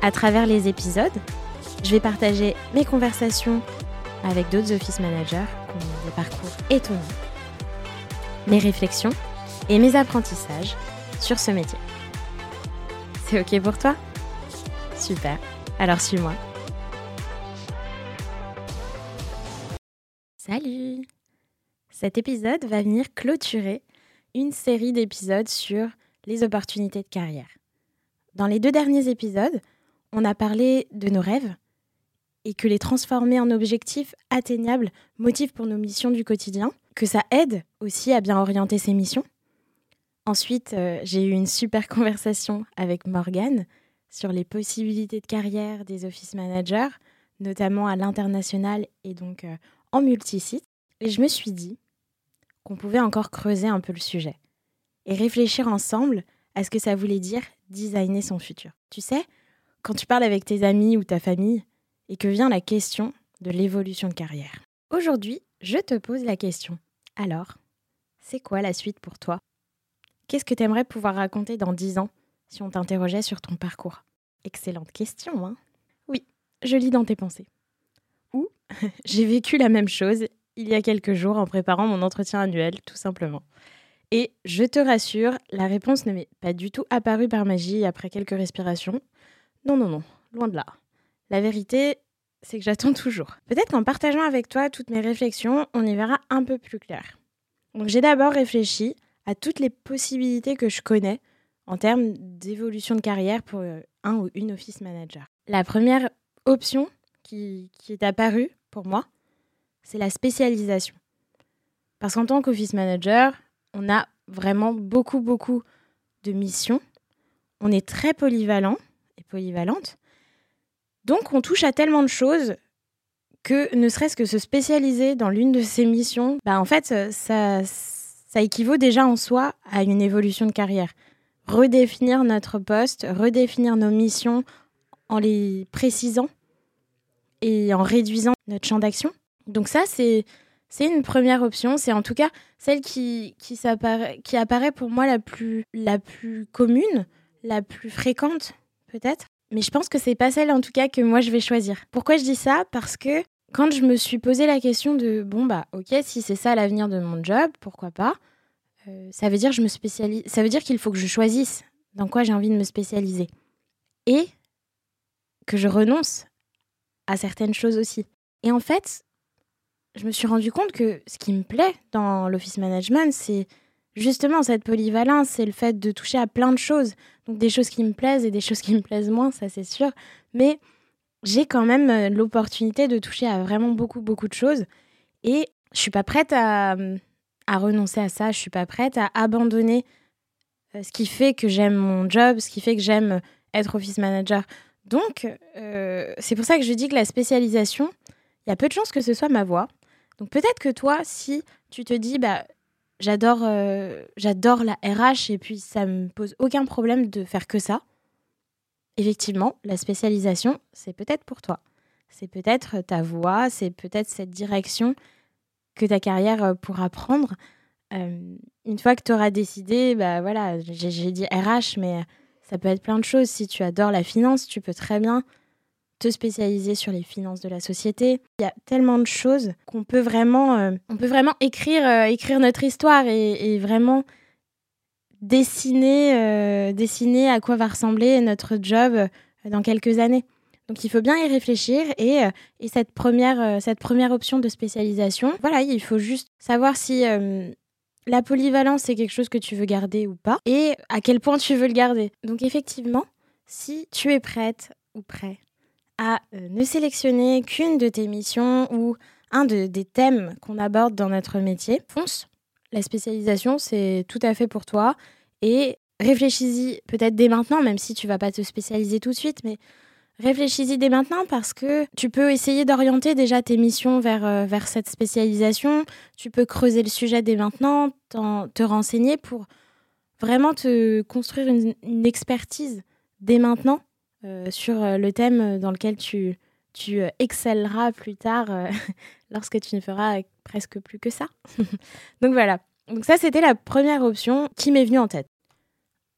À travers les épisodes, je vais partager mes conversations avec d'autres office managers qui ont des parcours étonnants, mes réflexions et mes apprentissages sur ce métier. C'est OK pour toi? Super, alors suis-moi. Salut Cet épisode va venir clôturer une série d'épisodes sur les opportunités de carrière. Dans les deux derniers épisodes, on a parlé de nos rêves et que les transformer en objectifs atteignables motive pour nos missions du quotidien, que ça aide aussi à bien orienter ses missions. Ensuite, euh, j'ai eu une super conversation avec Morgane sur les possibilités de carrière des office managers, notamment à l'international et donc euh, en multisite. Et je me suis dit qu'on pouvait encore creuser un peu le sujet et réfléchir ensemble à ce que ça voulait dire designer son futur. Tu sais, quand tu parles avec tes amis ou ta famille et que vient la question de l'évolution de carrière. Aujourd'hui, je te pose la question. Alors, c'est quoi la suite pour toi? Qu'est-ce que tu aimerais pouvoir raconter dans 10 ans si on t'interrogeait sur ton parcours? Excellente question, hein? Oui, je lis dans tes pensées. Ou j'ai vécu la même chose il y a quelques jours en préparant mon entretien annuel, tout simplement. Et je te rassure, la réponse ne m'est pas du tout apparue par magie après quelques respirations. Non, non, non, loin de là. La vérité, c'est que j'attends toujours. Peut-être qu'en partageant avec toi toutes mes réflexions, on y verra un peu plus clair. Donc j'ai d'abord réfléchi à toutes les possibilités que je connais en termes d'évolution de carrière pour euh, un ou une office manager. La première option qui, qui est apparue pour moi, c'est la spécialisation. Parce qu'en tant qu'office manager, on a vraiment beaucoup, beaucoup de missions. On est très polyvalent polyvalente. Donc on touche à tellement de choses que ne serait-ce que se spécialiser dans l'une de ces missions, bah en fait, ça, ça équivaut déjà en soi à une évolution de carrière. Redéfinir notre poste, redéfinir nos missions en les précisant et en réduisant notre champ d'action. Donc ça, c'est c'est une première option. C'est en tout cas celle qui, qui, qui apparaît pour moi la plus, la plus commune, la plus fréquente peut-être. Mais je pense que c'est pas celle en tout cas que moi je vais choisir. Pourquoi je dis ça? Parce que quand je me suis posé la question de bon bah ok si c'est ça l'avenir de mon job, pourquoi pas euh, Ça veut dire je me spécialise. Ça veut dire qu'il faut que je choisisse dans quoi j'ai envie de me spécialiser et que je renonce à certaines choses aussi. Et en fait, je me suis rendu compte que ce qui me plaît dans l'office management, c'est justement cette polyvalence, c'est le fait de toucher à plein de choses. Des choses qui me plaisent et des choses qui me plaisent moins, ça c'est sûr. Mais j'ai quand même euh, l'opportunité de toucher à vraiment beaucoup, beaucoup de choses. Et je suis pas prête à, à renoncer à ça. Je suis pas prête à abandonner euh, ce qui fait que j'aime mon job, ce qui fait que j'aime être office manager. Donc, euh, c'est pour ça que je dis que la spécialisation, il y a peu de chances que ce soit ma voie. Donc peut-être que toi, si tu te dis, bah, J'adore euh, j'adore la RH et puis ça me pose aucun problème de faire que ça. Effectivement, la spécialisation, c'est peut-être pour toi. C'est peut-être ta voie, c'est peut-être cette direction que ta carrière euh, pourra prendre. Euh, une fois que tu auras décidé, bah voilà, j'ai dit RH, mais ça peut être plein de choses. Si tu adores la finance, tu peux très bien te spécialiser sur les finances de la société. Il y a tellement de choses qu'on peut vraiment, euh, on peut vraiment écrire, euh, écrire notre histoire et, vraiment dessiner, euh, dessiner à quoi va ressembler notre job dans quelques années. Donc il faut bien y réfléchir et, et cette, première, cette première option de spécialisation, voilà, il faut juste savoir si la polyvalence c'est quelque chose que tu veux garder ou pas et à quel point tu veux le garder. Donc effectivement, si tu es prête ou prêt à euh, ne sélectionner qu'une de tes missions ou un de, des thèmes qu'on aborde dans notre métier, fonce. La spécialisation, c'est tout à fait pour toi. Et réfléchis-y peut-être dès maintenant, même si tu vas pas te spécialiser tout de suite, mais réfléchis-y dès maintenant parce que tu peux essayer d'orienter déjà tes missions vers, euh, vers cette spécialisation. Tu peux creuser le sujet dès maintenant, te renseigner pour vraiment te construire une, expertise dès maintenant sur euh, le thème dans lequel tu, tu excelleras plus tard lorsque tu ne feras presque plus que ça. Donc voilà. Donc ça, c'était la première option qui m'est venue en tête.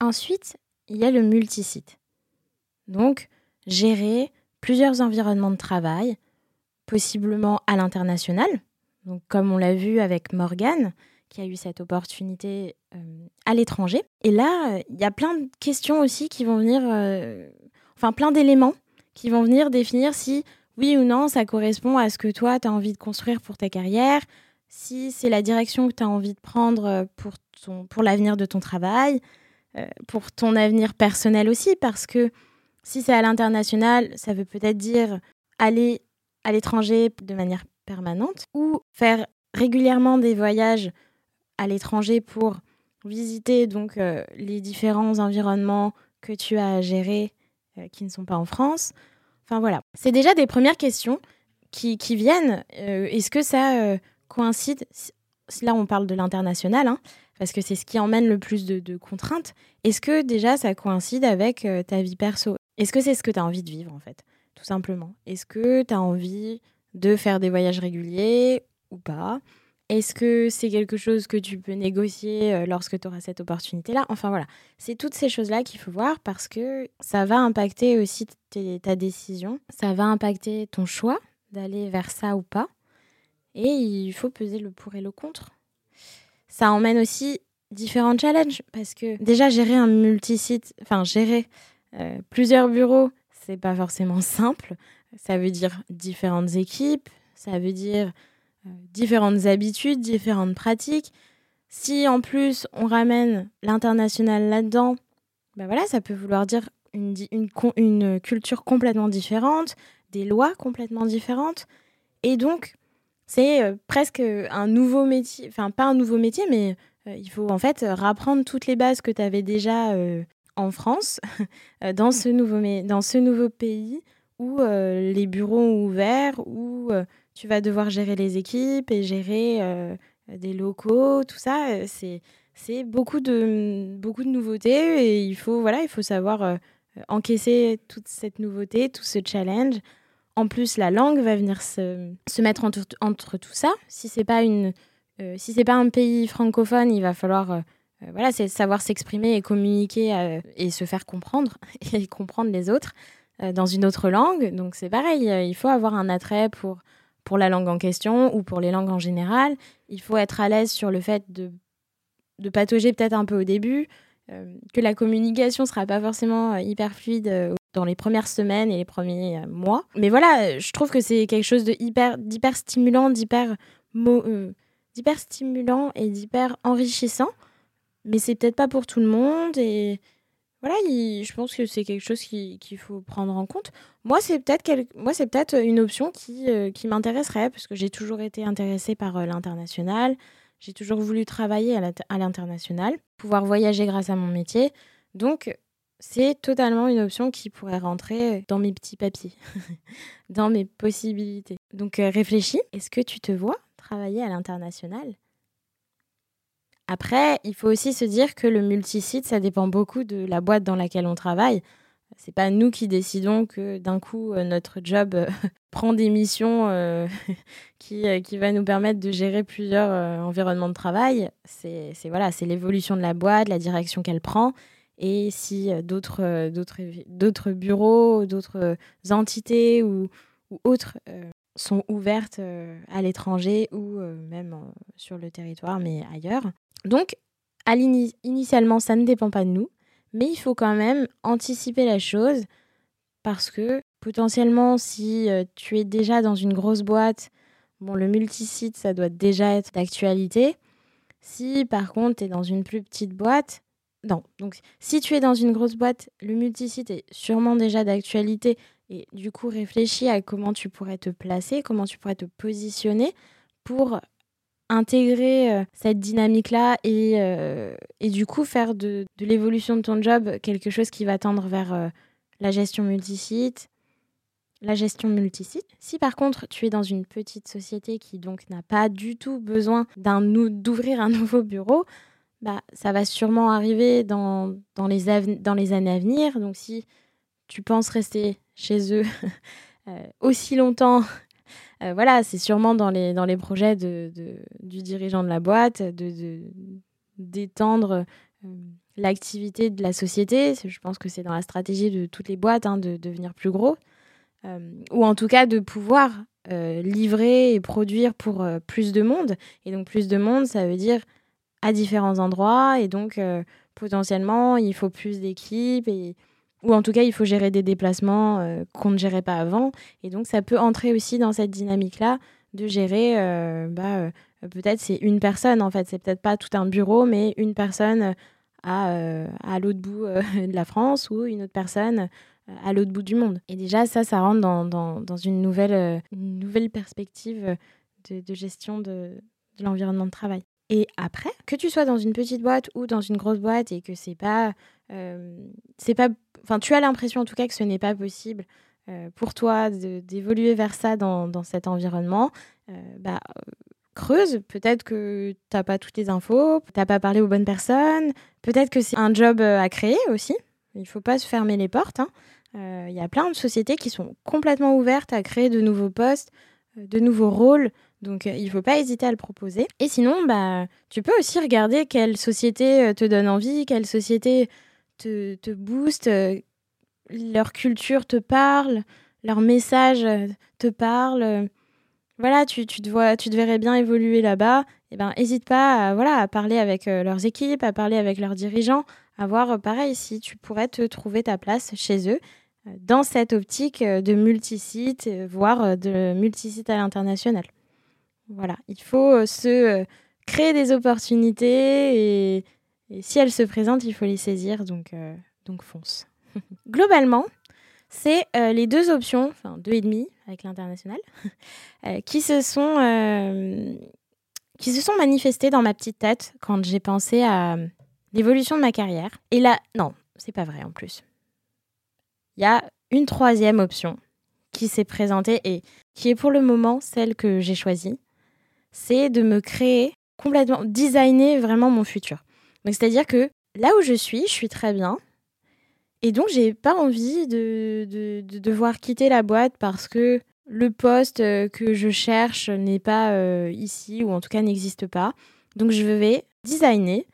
Ensuite, il y a le multisite. Donc, gérer plusieurs environnements de travail, possiblement à l'international. Donc, comme on l'a vu avec Morgane, qui a eu cette opportunité euh, à l'étranger. Et là, il y a plein de questions aussi qui vont venir, euh, enfin plein d'éléments qui vont venir définir si oui ou non ça correspond à ce que toi, tu as envie de construire pour ta carrière, si c'est la direction que tu as envie de prendre euh, pour, ton, pour l'avenir de ton travail, pour ton avenir personnel aussi, parce que si c'est à l'international, ça veut peut-être dire aller à l'étranger de manière permanente ou faire régulièrement des voyages à l'étranger pour visiter donc euh, les différents environnements que tu as à gérer euh, qui ne sont pas en France. Enfin voilà, c'est déjà des premières questions qui, viennent. Euh, est-ce que ça coïncide Là, on parle de l'international, hein, parce que c'est ce qui emmène le plus de, de contraintes. Est-ce que déjà ça coïncide avec ta vie perso? Est-ce que c'est ce que tu as envie de vivre en fait Tout simplement? Est-ce que tu as envie de faire des voyages réguliers ou pas? Est-ce que c'est quelque chose que tu peux négocier euh, lorsque tu auras cette opportunité-là? Enfin voilà, c'est toutes ces choses-là qu'il faut voir parce que ça va impacter aussi ta décision, ça va impacter ton choix d'aller vers ça ou pas. Et il faut peser le pour et le contre. Ça emmène aussi différents challenges parce que déjà gérer un multisite, enfin gérer euh, plusieurs bureaux, c'est pas forcément simple. Ça veut dire différentes équipes, ça veut dire différentes habitudes, différentes pratiques. Si en plus on ramène l'international là-dedans, ben voilà, ça peut vouloir dire une, culture complètement différente, des lois complètement différentes. Et donc, c'est euh, presque un nouveau métier, enfin pas un nouveau métier, mais il faut en fait rapprendre toutes les bases que tu avais déjà en France, euh, dans, ce nouveau, dans ce nouveau pays où euh, les bureaux ont ouvert, où euh, tu vas devoir gérer les équipes et gérer des locaux, tout ça, c'est c'est beaucoup de, beaucoup de nouveautés et il faut, voilà, il faut savoir encaisser toute cette nouveauté, tout ce challenge. En plus, la langue va venir se, se mettre entre, entre, tout ça. Si c'est pas une, si c'est pas un pays francophone, il va falloir euh, voilà, c'est savoir s'exprimer et communiquer euh, et se faire comprendre et comprendre les autres euh, dans une autre langue. Donc c'est pareil, il faut avoir un attrait pour, pour la langue en question ou pour les langues en général. Il faut être à l'aise sur le fait de, de patauger peut-être un peu au début, que la communication sera pas forcément hyper fluide dans les premières semaines et les premiers mois. Mais voilà, je trouve que c'est quelque chose d'hyper stimulant, d'hyper, d'hyper stimulant et d'hyper enrichissant mais c'est peut-être pas pour tout le monde et voilà, je pense que c'est quelque chose qu'il faut prendre en compte. Moi, c'est peut-être moi c'est peut-être une option qui, euh, qui m'intéresserait parce que j'ai toujours été intéressée par euh, l'international. J'ai toujours voulu travailler à l'international, pouvoir voyager grâce à mon métier. Donc, c'est totalement une option qui pourrait rentrer dans mes petits papiers, dans mes possibilités. Donc, euh, réfléchis. Est-ce que tu te vois travailler à l'international? Après, il faut aussi se dire que le multisite, ça dépend beaucoup de la boîte dans laquelle on travaille. C'est pas nous qui décidons que d'un coup euh, notre job euh, prend des missions euh, qui, qui va nous permettre de gérer plusieurs environnements de travail. C'est voilà, c'est l'évolution de la boîte, la direction qu'elle prend. Et si d'autres d'autres bureaux, d'autres entités ou, ou autres sont ouvertes à l'étranger ou même sur le territoire, mais ailleurs, donc, initialement, ça ne dépend pas de nous, mais il faut quand même anticiper la chose parce que potentiellement, si euh, tu es déjà dans une grosse boîte, bon, le multisite, ça doit déjà être d'actualité. Si par contre, tu es dans une plus petite boîte, non. Donc, si tu es dans une grosse boîte, le multisite est sûrement déjà d'actualité et du coup, réfléchis à comment tu pourrais te placer, comment tu pourrais te positionner pour intégrer euh, cette dynamique-là et, euh, et, du coup faire de, de l'évolution de ton job quelque chose qui va tendre vers euh, la gestion multisite, la gestion multisite. Si par contre tu es dans une petite société qui donc n'a pas du tout besoin d'ouvrir un nouveau bureau, bah, ça va sûrement arriver dans, dans, les dans les années à venir. Donc si tu penses rester chez eux aussi longtemps, euh, voilà, c'est sûrement dans les, dans les projets du dirigeant de la boîte de d'étendre euh, l'activité de la société. Je pense que c'est dans la stratégie de toutes les boîtes hein, de, devenir plus gros. ou en tout cas de pouvoir livrer et produire pour plus de monde. Et donc plus de monde, ça veut dire à différents endroits et donc euh, potentiellement il faut plus d'équipes ou en tout cas il faut gérer des déplacements euh, qu'on ne gérait pas avant. Et donc ça peut entrer aussi dans cette dynamique là de gérer euh, bah, peut-être c'est une personne en fait. C'est peut-être pas tout un bureau mais une personne à, à l'autre bout de la France ou une autre personne à l'autre bout du monde. Et déjà ça ça rentre dans, dans, une nouvelle une nouvelle perspective de, de gestion de, de l'environnement de travail. Et après, que tu sois dans une petite boîte ou dans une grosse boîte et que c'est pas, euh, c'est pas, enfin, tu as l'impression en tout cas que ce n'est pas possible euh, pour toi d'évoluer vers ça dans, cet environnement, euh, bah, creuse. Peut-être que tu n'as pas toutes les infos, tu n'as pas parlé aux bonnes personnes. Peut-être que c'est un job à créer aussi. Il ne faut pas se fermer les portes. Il hein. y a plein de sociétés qui sont complètement ouvertes à créer de nouveaux postes, de nouveaux rôles. Donc, euh, il ne faut pas hésiter à le proposer. Et sinon, bah, tu peux aussi regarder quelle société euh, te donne envie, quelle société te, te booste, euh, leur culture te parle, leur message te parle. Voilà, tu, tu, te vois, tu te verrais bien évoluer là-bas. Et eh ben, n'hésite pas à, voilà, à parler avec leurs équipes, à parler avec leurs dirigeants, à voir, pareil, si tu pourrais te trouver ta place chez eux dans cette optique de multisite, voire de multisite à l'international. Voilà, il faut euh, se euh, créer des opportunités et, si elles se présentent, il faut les saisir, donc, euh, donc fonce. Globalement, c'est les deux options, enfin deux et demi avec l'international, qui se sont qui se sont manifestées dans ma petite tête quand j'ai pensé à l'évolution de ma carrière. Et là, non, c'est pas vrai en plus. Il y a une troisième option qui s'est présentée et qui est pour le moment celle que j'ai choisie c'est de me créer complètement, designer vraiment mon futur. Donc c'est-à-dire que là où je suis, je suis très bien. Et donc j'ai pas envie de, de, devoir quitter la boîte parce que le poste euh, que je cherche n'est pas euh, ici ou en tout cas n'existe pas. Donc je vais designer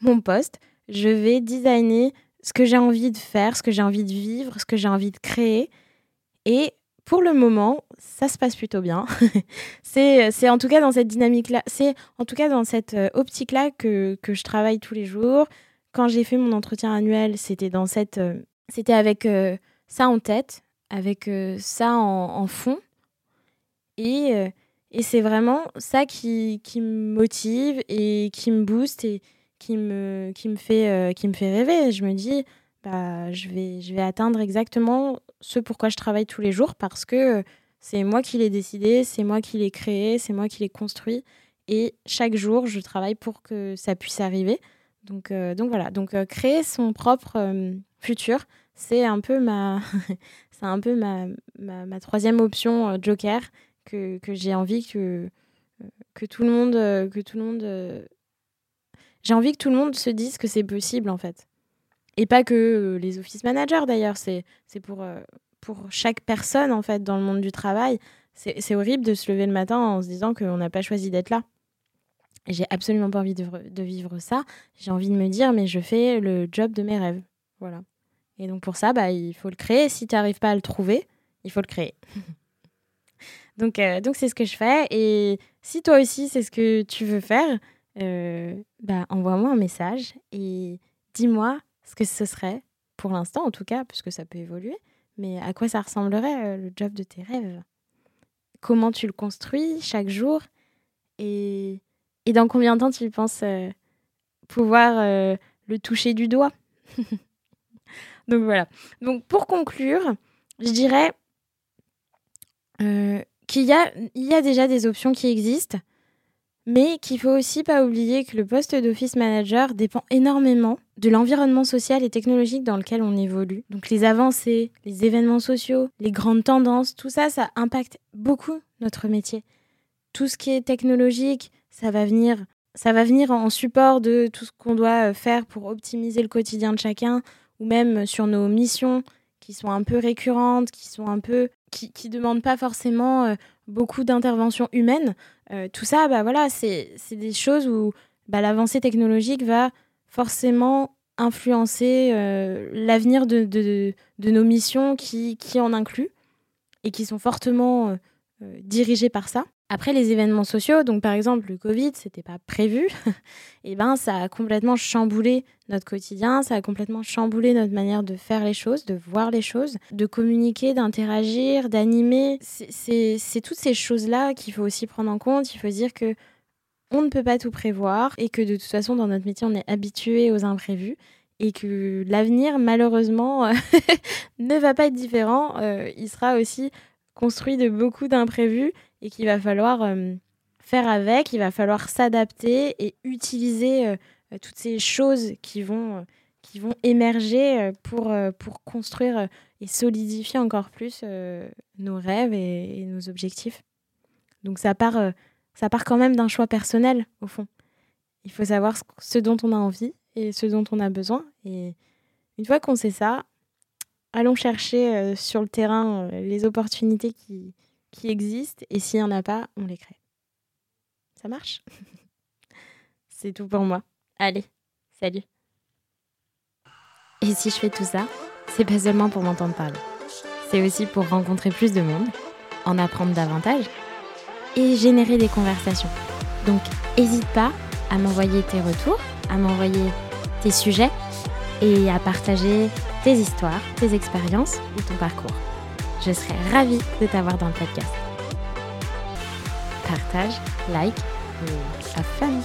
mon poste, je vais designer ce que j'ai envie de faire, ce que j'ai envie de vivre, ce que j'ai envie de créer. Et pour le moment, ça se passe plutôt bien. c'est en tout cas dans cette dynamique-là, c'est en tout cas dans cette euh, optique-là que, que, je travaille tous les jours. Quand j'ai fait mon entretien annuel, c'était dans cette, euh, c'était avec euh, ça en tête, avec ça en, fond. Et, et c'est vraiment ça qui, qui, me motive et qui me booste et qui me, qui me, fait, qui me fait rêver. Je me dis, bah, je, vais, je vais atteindre exactement ce pourquoi je travaille tous les jours parce que c'est moi qui l'ai décidé, c'est moi qui l'ai créé, c'est moi qui l'ai construit. Et chaque jour, je travaille pour que ça puisse arriver. Donc, euh, donc voilà, donc euh, créer son propre euh, futur, c'est un peu ma, c'est un peu ma, ma, troisième option Joker que, que j'ai envie que, que tout le monde, que tout le monde, j'ai envie que tout le monde se dise que c'est possible en fait. Et pas que euh, les office managers d'ailleurs, c'est pour, euh, pour chaque personne en fait dans le monde du travail. C'est horrible de se lever le matin en se disant qu'on n'a pas choisi d'être là. J'ai absolument pas envie de, de vivre ça. J'ai envie de me dire, mais je fais le job de mes rêves. Voilà. Et donc pour ça, bah, il faut le créer. Si tu n'arrives pas à le trouver, il faut le créer. donc euh, donc c'est ce que je fais. Et si toi aussi c'est ce que tu veux faire, bah, envoie-moi un message et dis-moi ce que ce serait, pour l'instant en tout cas, puisque ça peut évoluer, mais à quoi ça ressemblerait euh, le job de tes rêves? Comment tu le construis chaque jour? Et, et dans combien de temps tu penses euh, pouvoir euh, le toucher du doigt? Donc voilà. Donc pour conclure, je dirais qu'il y a, il y a déjà des options qui existent, mais qu'il faut aussi pas oublier que le poste d'office manager dépend énormément de l'environnement social et technologique dans lequel on évolue. Donc les avancées, les événements sociaux, les grandes tendances, tout ça, ça impacte beaucoup notre métier. Tout ce qui est technologique, ça va venir, ça va venir en support de tout ce qu'on doit euh, faire pour optimiser le quotidien de chacun, ou même sur nos missions qui sont un peu récurrentes, qui sont un peu qui, qui demandent pas forcément euh, beaucoup d'interventions humaines. Euh, tout ça, bah voilà, c'est des choses où bah, l'avancée technologique va forcément influencer euh, l'avenir de, de, nos missions qui, qui en incluent et qui sont fortement dirigées par ça. Après les événements sociaux, donc par exemple le Covid, c'était pas prévu, et ben ça a complètement chamboulé notre quotidien, ça a complètement chamboulé notre manière de faire les choses, de voir les choses, de communiquer, d'interagir, d'animer. C'est toutes ces choses-là qu'il faut aussi prendre en compte. Il faut dire que on ne peut pas tout prévoir et que de toute façon dans notre métier on est habitué aux imprévus et que l'avenir malheureusement ne va pas être différent. Euh, il sera aussi construit de beaucoup d'imprévus et qu'il va falloir euh, faire avec, il va falloir s'adapter et utiliser euh, toutes ces choses qui vont, euh, qui vont émerger pour, pour construire et solidifier encore plus nos rêves et, nos objectifs. Donc ça part, ça part quand même d'un choix personnel, au fond. Il faut savoir ce dont on a envie et ce dont on a besoin. Et une fois qu'on sait ça, allons chercher sur le terrain les opportunités qui, qui existent et s'il n'y en a pas, on les crée. Ça marche? C'est tout pour moi. Allez, salut. Et si je fais tout ça, c'est pas seulement pour m'entendre parler. C'est aussi pour rencontrer plus de monde, en apprendre davantage et générer des conversations. Donc, n'hésite pas à m'envoyer tes retours, à m'envoyer tes sujets et à partager tes histoires, tes expériences ou ton parcours. Je serais ravie de t'avoir dans le podcast. Partage, like et fun